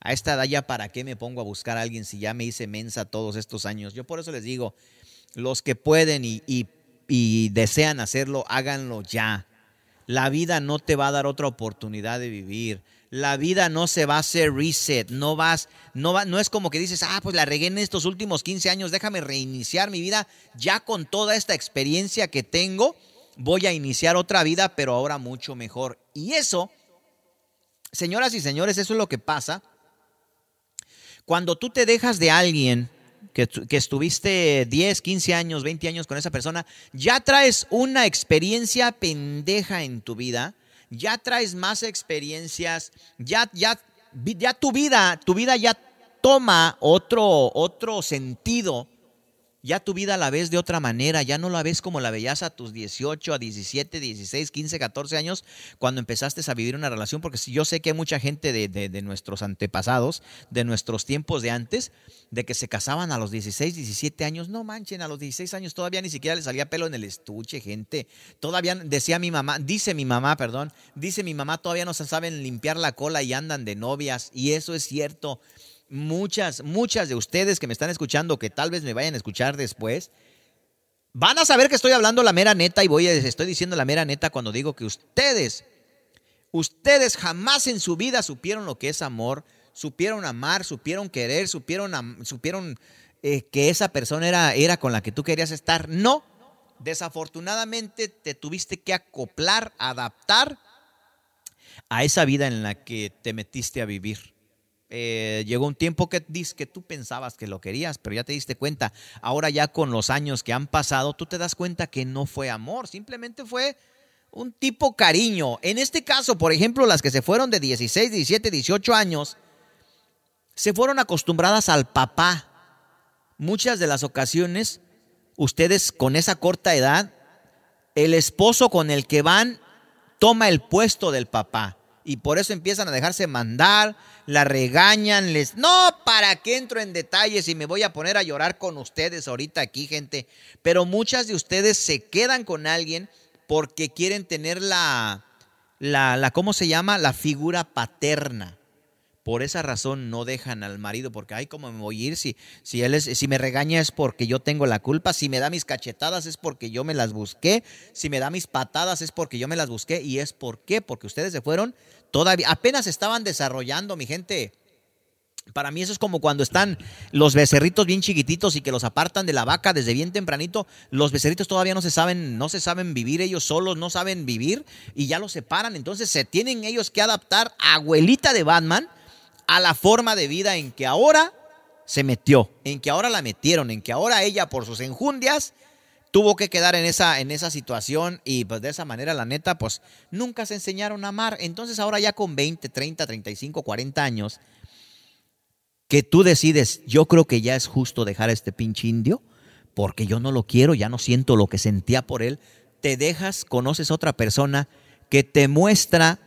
A esta edad ya para qué me pongo a buscar a alguien si ya me hice mensa todos estos años. Yo por eso les digo, los que pueden y, y y desean hacerlo, háganlo ya. La vida no te va a dar otra oportunidad de vivir. La vida no se va a hacer reset, no vas, no va, no es como que dices, ah, pues la regué en estos últimos 15 años, déjame reiniciar mi vida ya con toda esta experiencia que tengo, voy a iniciar otra vida, pero ahora mucho mejor. Y eso, señoras y señores, eso es lo que pasa cuando tú te dejas de alguien que, estuviste 10, 15 años, 20 años con esa persona, ya traes una experiencia pendeja en tu vida, ya traes más experiencias, ya, ya, ya tu vida, tu vida ya toma otro, otro sentido ya tu vida la ves de otra manera, ya no la ves como la veías a tus 18, a 17, 16, 15, 14 años cuando empezaste a vivir una relación, porque yo sé que hay mucha gente de, de, nuestros antepasados, de nuestros tiempos de antes, de que se casaban a los 16, 17 años, no manchen, a los 16 años todavía ni siquiera les salía pelo en el estuche, gente, todavía decía mi mamá, dice mi mamá, perdón, dice mi mamá, todavía no se saben limpiar la cola y andan de novias, y eso es cierto muchas, muchas de ustedes que me están escuchando, que tal vez me vayan a escuchar después, van a saber que estoy hablando la mera neta y voy a, estoy diciendo la mera neta cuando digo que ustedes, ustedes jamás en su vida supieron lo que es amor, supieron amar, supieron querer, supieron, supieron eh, que esa persona era, era con la que tú querías estar. No, desafortunadamente te tuviste que acoplar, adaptar a esa vida en la que te metiste a vivir. Eh, llegó un tiempo que, que tú pensabas que lo querías, pero ya te diste cuenta. Ahora ya con los años que han pasado, tú te das cuenta que no fue amor, simplemente fue un tipo cariño. En este caso, por ejemplo, las que se fueron de 16, 17, 18 años, se fueron acostumbradas al papá. Muchas de las ocasiones, ustedes con esa corta edad, el esposo con el que van toma el puesto del papá y por eso empiezan a dejarse mandar, la regañan, les... No, ¿para qué entro en detalles y me voy a poner a llorar con ustedes ahorita aquí, gente? Pero muchas de ustedes se quedan con alguien porque quieren tener la, la, la ¿cómo se llama? La figura paterna. Por esa razón no dejan al marido porque, ay, ¿cómo me voy a ir? Si, si, él es, si me regaña es porque yo tengo la culpa, si me da mis cachetadas es porque yo me las busqué, si me da mis patadas es porque yo me las busqué y es por qué, porque ustedes se fueron todavía, apenas estaban desarrollando, mi gente. Para mí eso es como cuando están los becerritos bien chiquititos y que los apartan de la vaca desde bien tempranito. Los becerritos todavía no se saben, no se saben vivir ellos solos, no saben vivir y ya los separan. Entonces se tienen ellos que adaptar, abuelita de Batman, a la forma de vida en que ahora se metió, en que ahora la metieron, en que ahora ella por sus enjundias tuvo que quedar en esa, en esa situación y pues de esa manera la neta pues nunca se enseñaron a amar. Entonces ahora ya con 20, 30, 35, 40 años, que tú decides, yo creo que ya es justo dejar a este pinche indio, porque yo no lo quiero, ya no siento lo que sentía por él, te dejas, conoces a otra persona que te muestra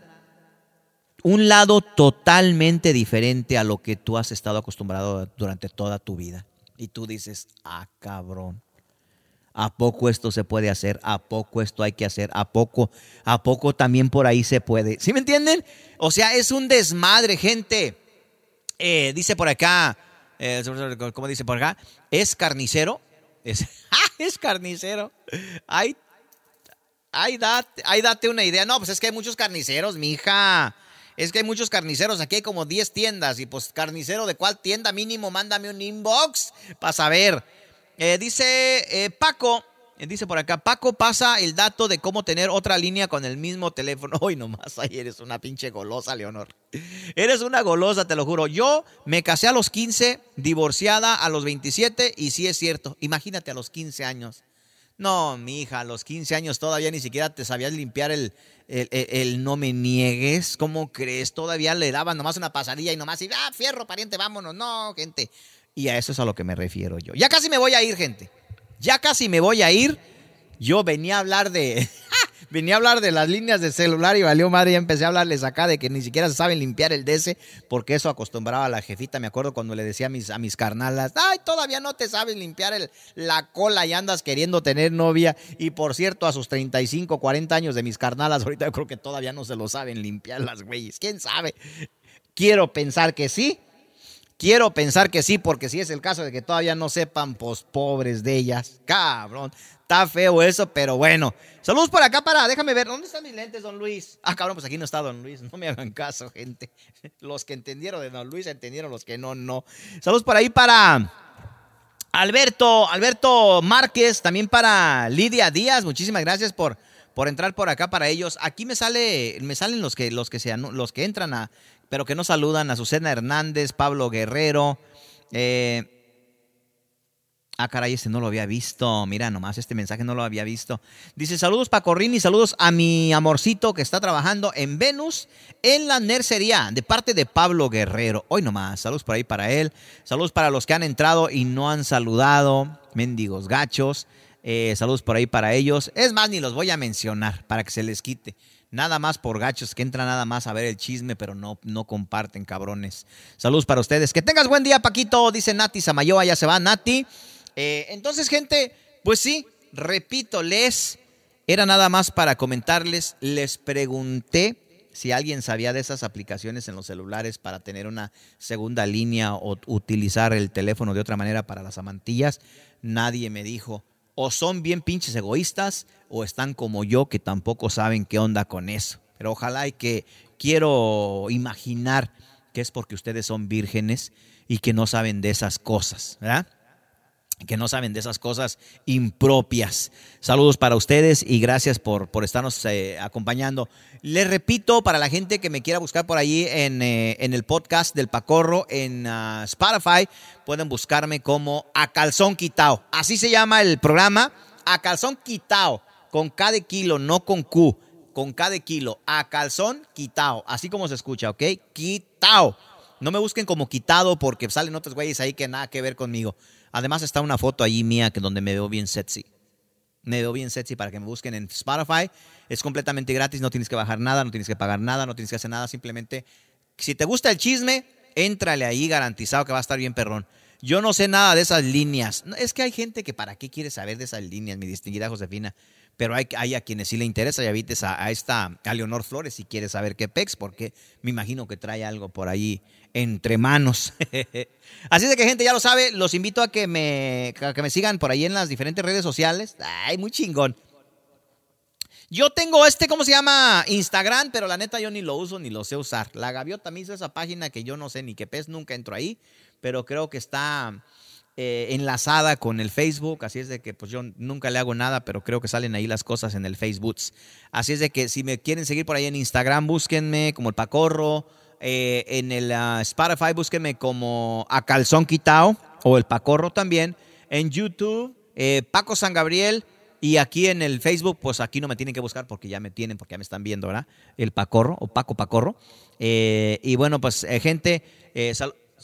un lado totalmente diferente a lo que tú has estado acostumbrado durante toda tu vida. Y tú dices, ah, cabrón. ¿A poco esto se puede hacer? ¿A poco esto hay que hacer? ¿A poco? ¿A poco también por ahí se puede? ¿Sí me entienden? O sea, es un desmadre, gente. Eh, dice por acá, eh, ¿cómo dice por acá? ¿Es carnicero? Es, <laughs> ¡ah, es carnicero. Ay, date, date una idea. No, pues es que hay muchos carniceros, mija es que hay muchos carniceros, aquí hay como 10 tiendas y pues carnicero de cuál tienda mínimo, mándame un inbox para saber. Eh, dice eh, Paco, eh, dice por acá, Paco pasa el dato de cómo tener otra línea con el mismo teléfono. <laughs> Hoy nomás, ahí eres una pinche golosa, Leonor. Eres una golosa, te lo juro. Yo me casé a los 15, divorciada a los 27 y sí es cierto. Imagínate a los 15 años. No, mi hija, a los 15 años todavía ni siquiera te sabías limpiar el, el, no me niegues. ¿Cómo crees? Todavía le daban nomás una pasadilla y nomás y, ah, fierro, pariente, vámonos. No, gente. Y a eso es a lo que me refiero yo. Ya casi me voy a ir, gente. Ya casi me voy a ir. Yo venía a hablar de. Venía a hablar de las líneas de celular y valió madre. Y empecé a hablarles acá de que ni siquiera se saben limpiar el DS, porque eso acostumbraba a la jefita. Me acuerdo cuando le decía a mis, a mis carnalas: Ay, todavía no te sabes limpiar el, la cola y andas queriendo tener novia. Y por cierto, a sus 35, 40 años de mis carnalas, <laughs> ahorita yo creo que todavía no se lo saben limpiar las güeyes. ¿Quién sabe? Quiero pensar que sí. Quiero pensar que sí, porque si es el caso de que todavía no sepan, pues pobres de ellas. Cabrón. Está feo eso, pero bueno. Saludos por acá para, déjame ver, ¿dónde están mis lentes, don Luis? Ah, cabrón, pues aquí no está don Luis, <laughs> no me hagan caso, gente. Los que entendieron de don Luis entendieron, los que no, no. Saludos por ahí para Alberto, Alberto Márquez, también para Lidia Díaz, muchísimas gracias por, por entrar por acá para ellos. Aquí me sale, me salen los que, los que sean, los que entran a, pero que no saludan, a Susana Hernández, Pablo Guerrero, eh, Ah, caray, este no lo había visto. Mira, nomás este mensaje no lo había visto. Dice, saludos Pacorrín y saludos a mi amorcito que está trabajando en Venus, en la nercería, de parte de Pablo Guerrero. Hoy nomás, saludos por ahí para él. Saludos para los que han entrado y no han saludado. Mendigos gachos. Eh, saludos por ahí para ellos. Es más, ni los voy a mencionar para que se les quite. Nada más por gachos que entran nada más a ver el chisme, pero no, no comparten, cabrones. Saludos para ustedes. Que tengas buen día, Paquito, dice Nati Samayoa. Ya se va, Nati. Eh, entonces, gente, pues sí, repito, les era nada más para comentarles, les pregunté si alguien sabía de esas aplicaciones en los celulares para tener una segunda línea o utilizar el teléfono de otra manera para las amantillas. Nadie me dijo, o son bien pinches egoístas o están como yo que tampoco saben qué onda con eso. Pero ojalá y que quiero imaginar que es porque ustedes son vírgenes y que no saben de esas cosas, ¿verdad? Que no saben de esas cosas impropias. Saludos para ustedes y gracias por, por estarnos eh, acompañando. Les repito, para la gente que me quiera buscar por allí en, eh, el podcast del Pacorro, en ah, Spotify, pueden buscarme como A Calzón Quitao. Así se llama el programa, A Calzón Quitao, con K de kilo, no con Q, con K de kilo, A Calzón Quitao, así como se escucha, ¿ok? Quitao. No me busquen como quitado porque salen otros güeyes ahí que nada que ver conmigo. Además está una foto ahí mía que donde me veo bien sexy. Me veo bien sexy para que me busquen en Spotify. Es completamente gratis, no tienes que bajar nada, no tienes que pagar nada, no tienes que hacer nada. Simplemente, si te gusta el chisme, éntrale ahí garantizado que va a estar bien perrón. Yo no sé nada de esas líneas. Es que hay gente que para qué quiere saber de esas líneas, mi distinguida Josefina pero hay, hay, a quienes sí le interesa, ya viste a, esta, a Leonor Flores, si quiere saber qué pex, porque me imagino que trae algo por ahí entre manos. <laughs> Así de que gente ya lo sabe, los invito a que me, que me sigan por ahí en las diferentes redes sociales. Ay, muy chingón. Yo tengo este, ¿cómo se llama? Instagram, pero la neta yo ni lo uso ni lo sé usar. La gaviota me hizo esa página que yo no sé ni qué pez, nunca entro ahí, pero creo que está eh, enlazada con el Facebook, así es de que pues yo nunca le hago nada, pero creo que salen ahí las cosas en el Facebook. Así es de que si me quieren seguir por ahí en Instagram, búsquenme como el Pacorro, eh, en el uh, Spotify búsquenme como a Calzón Quitao o el Pacorro también, en YouTube, eh, Paco San Gabriel. Y aquí en el Facebook, pues aquí no me tienen que buscar porque ya me tienen, porque ya me están viendo, ¿verdad? El Pacorro o Paco Pacorro. y bueno, pues gente,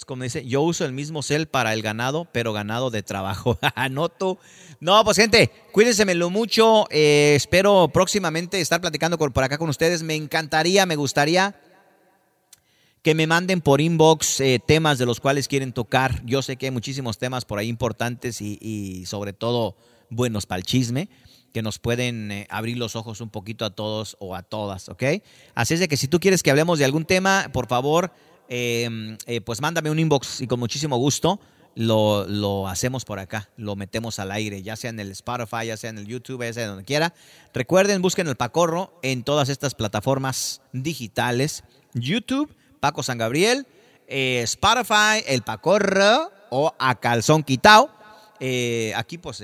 como dice, yo uso el mismo cel para el ganado, pero ganado de trabajo. <laughs> Anoto. No, pues gente, cuídense mucho. Eh, espero próximamente estar platicando por acá con ustedes. Me encantaría, me gustaría que me manden por inbox eh, temas de los cuales quieren tocar. Yo sé que hay muchísimos temas por ahí importantes y, sobre todo buenos para el chisme que nos pueden eh, abrir los ojos un poquito a todos o a todas, ¿ok? Así es de que si tú quieres que hablemos de algún tema, por favor, Em, eh, pues mándame un inbox y con muchísimo gusto lo, lo, hacemos por acá, lo metemos al aire, ya sea en el Spotify, ya sea en el YouTube, ya sea donde quiera. Recuerden, busquen el Pacorro en todas estas plataformas digitales, YouTube, Paco San Gabriel, eh, Spotify, el Pacorro o a Calzón Quitao. Eh, aquí pues,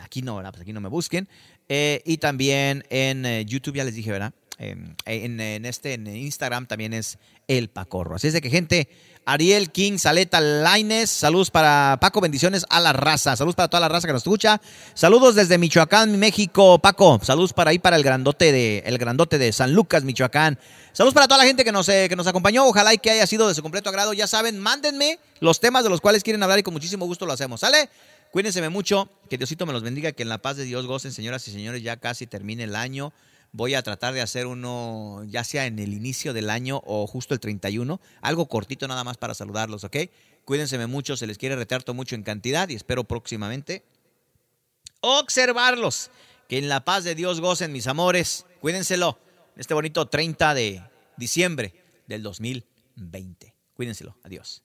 aquí no, pues aquí no me busquen. y también en YouTube, ya les dije, ¿verdad? En, en, este en Instagram también es el Pacorro. Así es de que, gente, Ariel King, Saleta Laines, saludos para Paco, bendiciones a la raza, saludos para toda la raza que nos escucha, saludos desde Michoacán, México, Paco, saludos para ahí para el grandote de, el grandote de San Lucas, Michoacán, saludos para toda la gente que nos, eh, que nos acompañó, ojalá y que haya sido de su completo agrado, ya saben, mándenme los temas de los cuales quieren hablar y con muchísimo gusto lo hacemos, ¿sale? Cuídense mucho, que Diosito me los bendiga, que en la paz de Dios gocen, señoras y señores, ya casi termine el año. Voy a tratar de hacer uno, ya sea en el inicio del año o justo el 31, algo cortito nada más para saludarlos, ¿ok? Cuídense mucho, se les quiere retarto mucho en cantidad y espero próximamente observarlos. Que en la paz de Dios gocen, mis amores. Cuídenselo. Este bonito 30 de diciembre del 2020. Cuídenselo. Adiós.